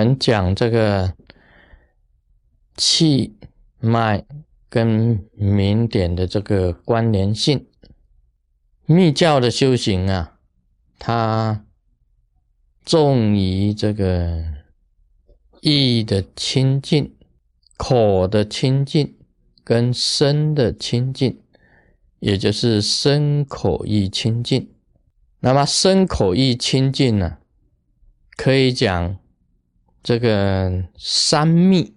我们讲这个气脉跟明点的这个关联性，密教的修行啊，它重于这个意的清净、口的清净跟身的清净，也就是身口意清净。那么身口意清净呢，可以讲这个三密，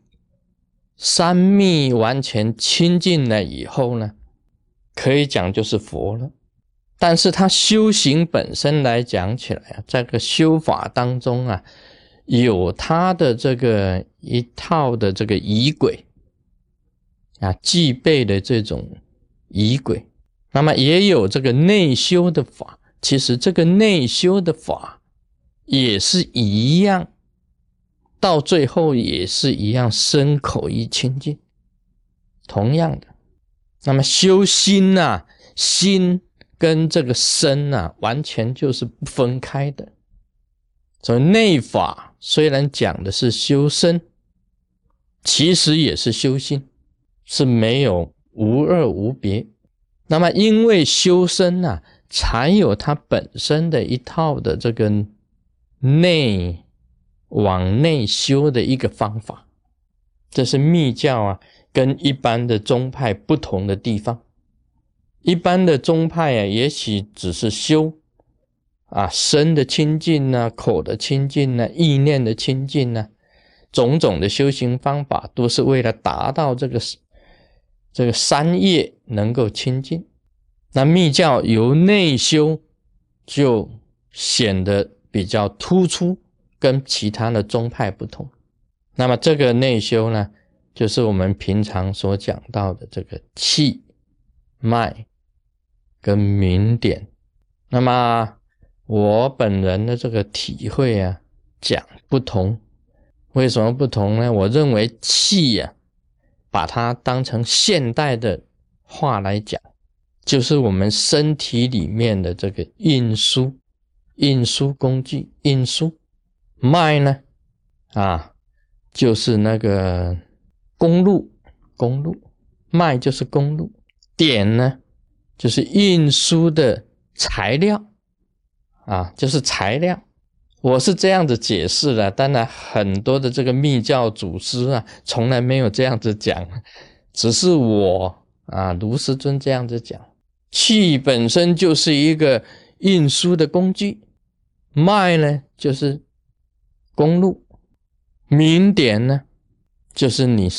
三密完全清净了以后呢，可以讲就是佛了。但是他修行本身来讲起来啊，这个修法当中啊，有他的这个一套的这个仪轨啊，具备的这种仪轨，那么也有这个内修的法。其实这个内修的法也是一样，到最后也是一样，身口意清净，同样的。那么修心呐，心跟这个身呐，完全就是不分开的。所以内法虽然讲的是修身，其实也是修心，是没有无二无别。那么因为修身呐。才有它本身的一套的这个内往内修的一个方法，这是密教啊，跟一般的宗派不同的地方。一般的宗派啊，也许只是修啊身的清净呢，口的清净呢，意念的清净呢，种种的修行方法，都是为了达到这个这个三业能够清净。那密教由内修，就显得比较突出，跟其他的宗派不同。那么这个内修呢，就是我们平常所讲到的这个气脉跟明点。那么我本人的这个体会啊，讲不同。为什么不同呢？我认为气呀，把它当成现代的话来讲。就是我们身体里面的这个运输运输工具，运输脉呢，啊，就是那个公路，公路脉就是公路，点呢，就是运输的材料，啊，就是材料。我是这样子解释的，当然很多的这个密教祖师啊，从来没有这样子讲，只是我啊，卢师尊这样子讲。气本身就是一个运输的工具，脉呢就是公路，明点呢就是你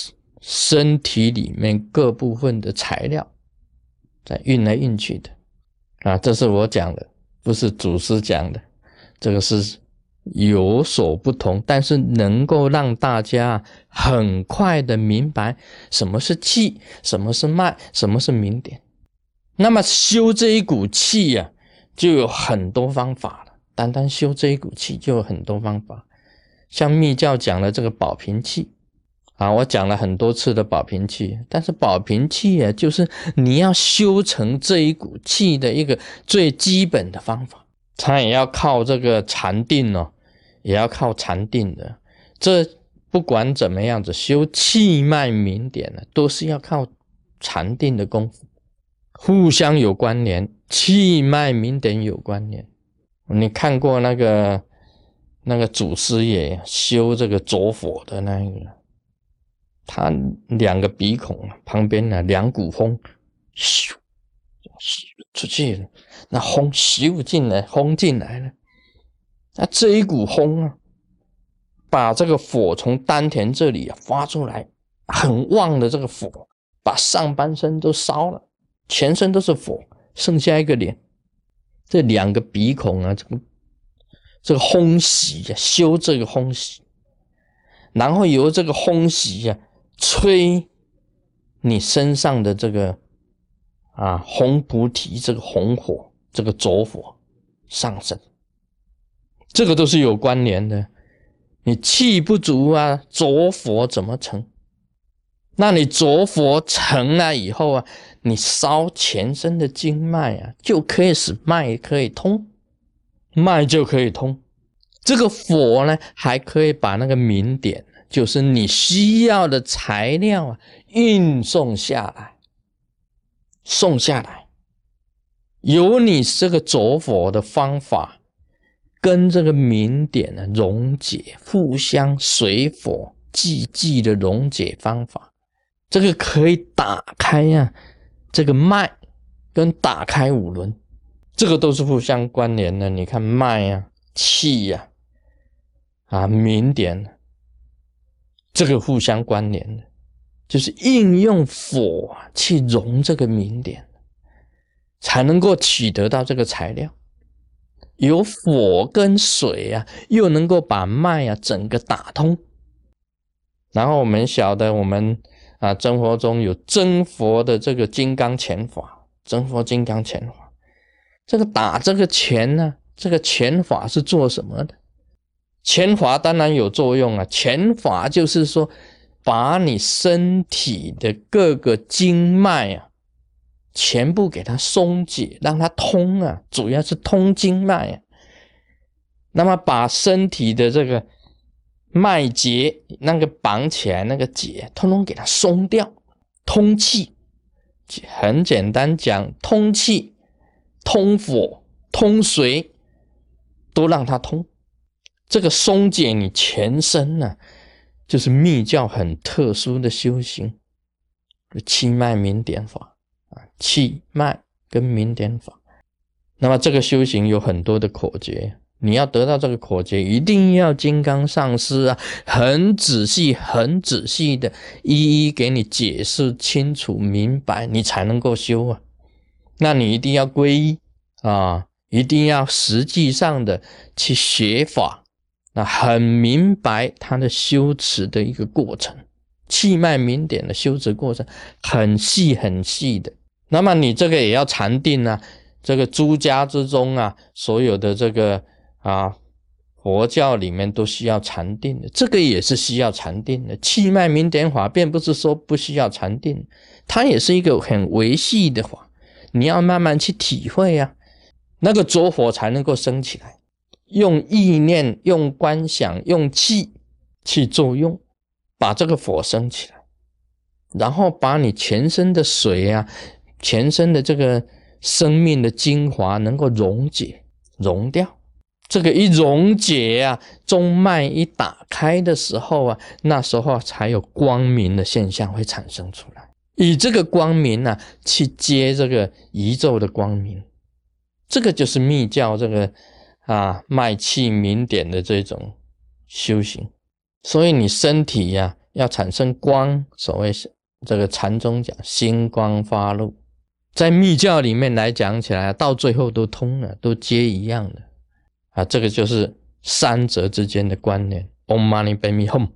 身体里面各部分的材料在运来运去的啊，这是我讲的，不是祖师讲的，这个是有所不同，但是能够让大家很快的明白什么是气，什么是脉，什么是明点。那么修这一股气呀，就有很多方法了。单单修这一股气就有很多方法，像密教讲的这个保平气啊，我讲了很多次的保平气。但是保平气啊，就是你要修成这一股气的一个最基本的方法，它也要靠这个禅定哦，也要靠禅定的。这不管怎么样子修气脉明点呢，都是要靠禅定的功夫。互相有关联，气脉明点有关联。你看过那个那个祖师爷修这个着火的那一个，他两个鼻孔旁边呢两股风，咻咻出去了，那风咻进来，轰进来了。那这一股风啊，把这个火从丹田这里发出来，很旺的这个火，把上半身都烧了。全身都是火，剩下一个脸，这两个鼻孔啊，这个这个烘洗呀，修这个烘洗，然后由这个烘洗呀，吹你身上的这个啊红菩提这个红火，这个着火上升，这个都是有关联的。你气不足啊，着火怎么成？那你着火成了以后啊？你烧全身的经脉啊，就可以使脉可以通，脉就可以通。这个火呢，还可以把那个明点，就是你需要的材料啊，运送下来，送下来。有你这个着火的方法，跟这个明点呢溶解，互相水火既济的溶解方法，这个可以打开呀，这个脉跟打开五轮，这个都是互相关联的。你看脉呀，气呀。啊，明点，这个互相关联的，就是应用火去融这个明点，才能够取得到这个材料。有火跟水啊，又能够把脉啊整个打通。然后我们晓得，我们啊，真佛中有真佛的这个金刚拳法，真佛金刚拳法，这个打这个拳呢，这个拳法是做什么的？拳法当然有作用啊！拳法就是说，把你身体的各个经脉啊，全部给它松解，让它通啊，主要是通经脉啊。那么把身体的这个脉结那个绑起来那个结，通通给它松掉，通气。很简单讲，通气、通火、通水，都让它通。这个松解你全身呢，就是密教很特殊的修行，气脉明点法啊，气脉跟明点法。那么这个修行有很多的口诀，你要得到这个口诀，一定要金刚上师啊，很仔细、很仔细的一一给你解释清楚明白，你才能够修啊。那你一定要皈依啊，一定要实际上的去学法。那很明白他的修持的一个过程，气脉明点的修持过程很细很细的。那么你这个也要禅定啊，这个诸家之中啊，所有的这个啊佛教里面都需要禅定的，这个也是需要禅定的。气脉明点法并不是说不需要禅定，它也是一个很维系的法，你要慢慢去体会呀，那个着火才能够升起来。用意念、用观想、用气去作用，把这个火升起来，然后把你全身的水啊、全身的这个生命的精华能够溶解、溶掉。这个一溶解啊，中脉一打开的时候啊，那时候才有光明的现象会产生出来。以这个光明呢，去接这个宇宙的光明，这个就是密教这个。啊，脉气明点的这种修行，所以你身体呀要产生光，所谓是这个禅宗讲星光发露，在密教里面来讲起来，到最后都通了，都皆一样的啊，这个就是三者之间的关联。Om Mani Padme Hum。